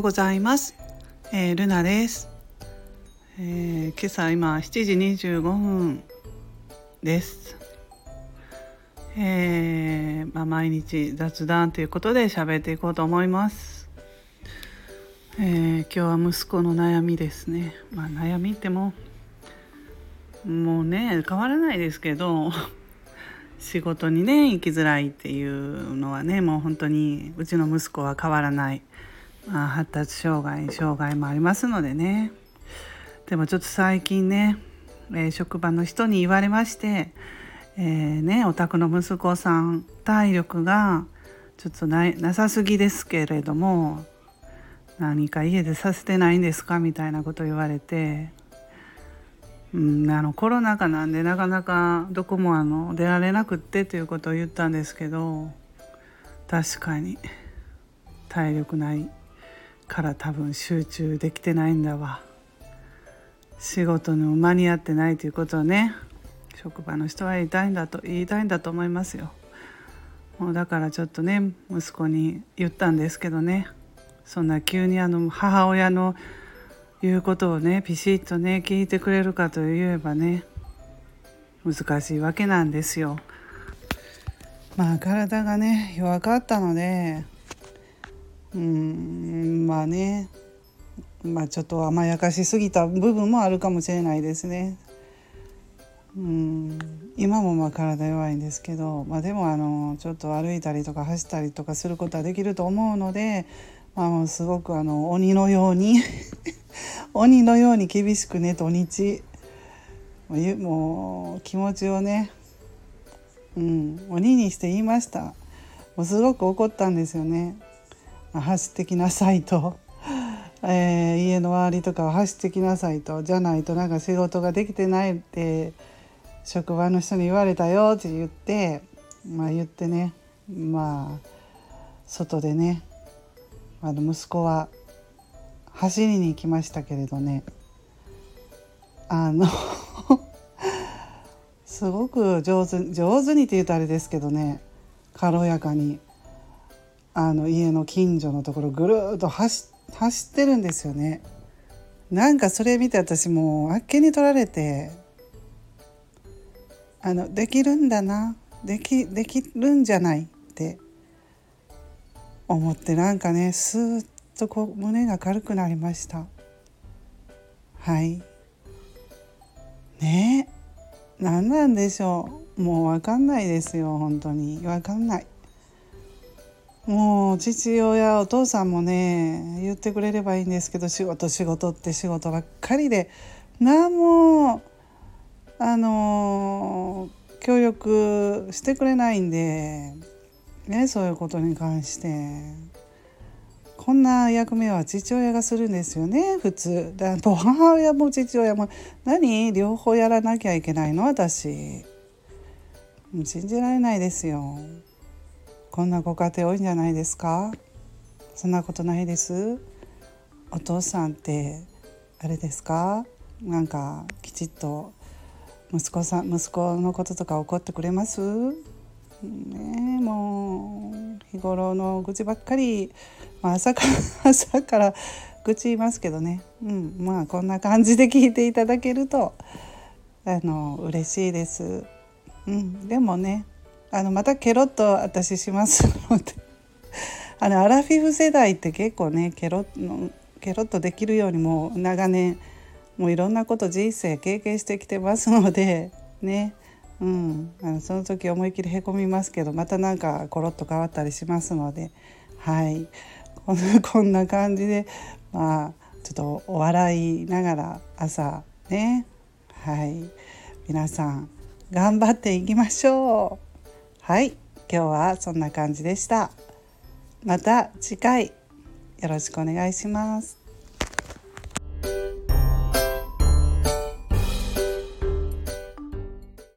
うございます、えー、ルナです、えー、今朝今7時25分です、えー、まあ、毎日雑談ということで喋っていこうと思います、え今日は息子の悩みですね。まあ、悩みってももうね変わらないですけど 仕事にね行きづらいっていうのはねもう本当にうちの息子は変わらない、まあ、発達障害障害もありますのでね。でもちょっと最近ね、えー、職場の人に言われまして、えー、ねお宅の息子さん体力がちょっとなさすぎですけれども何か家でさせてないんですかみたいなこと言われてうん、あのコロナ禍なんでなかなかどこもあの出られなくってということを言ったんですけど確かに体力ない。から多分集中できてないんだわ。仕事の間に合ってないということをね職場の人は言いたいんだと言いたいんだと思いますよ。もうだからちょっとね息子に言ったんですけどね。そんな急にあの母親のいうことをねピシッとね聞いてくれるかといえばね難しいわけなんですよ。まあ体がね弱かったのでうんまあね。まあちょっと甘やかしすぎた部分もあるかもしれないですね。うん今もまあ体弱いんですけど、まあ、でもあのちょっと歩いたりとか走ったりとかすることはできると思うので、まあ、もうすごくあの鬼のように 鬼のように厳しくね土日。もう気持ちをね、うん、鬼にして言いました。もうすごく怒ったんですよね。走ってきなさいと、えー、家の周りとかは走ってきなさいと。じゃないとなんか仕事ができてないって職場の人に言われたよって言ってまあ言ってね。まあ外でね。あの息子は走りに行きましたけれどね。あの すごく上手上手にって言うとあれですけどね。軽やかに。あの家の近所のところぐるっと走走ってるんですよね。なんかそれ見て私もうあっけに取られて。あのできるんだな。できできるんじゃないって。思ってなんかねスーッとこう胸が軽くなりました。はい。ね。え何なんでしょう。もう分かんないですよ本当に。分かんない。もう父親お父さんもね言ってくれればいいんですけど仕事仕事って仕事ばっかりで何もあの協力してくれないんでねそういうことに関して。こんな役目は父親がするんですよね普通。だ母親も父親も何両方やらなきゃいけないの私。信じられないですよ。こんなご家庭多いんじゃないですか？そんなことないです？お父さんってあれですか？なんかきちっと息子さん息子のこととか怒ってくれます？ねもう日頃の愚痴ばっかり、まあ、朝から朝から愚痴言いますけどね、うん、まあこんな感じで聞いていただけるとあの嬉しいです。うん、でもねあのまたケロッと私しますので。あのアラフィフ世代って結構ねケロッケロッとできるようにもう長年もういろんなこと人生経験してきてますので ね。うん、あのその時思い切りへこみますけどまたなんかコロッと変わったりしますので。はい。こ んこんな感じでまあちょっとお笑いながら朝ね。はい。皆さん頑張っていきましょう。はい。今日はそんな感じでした。また次回よろしくお願いします。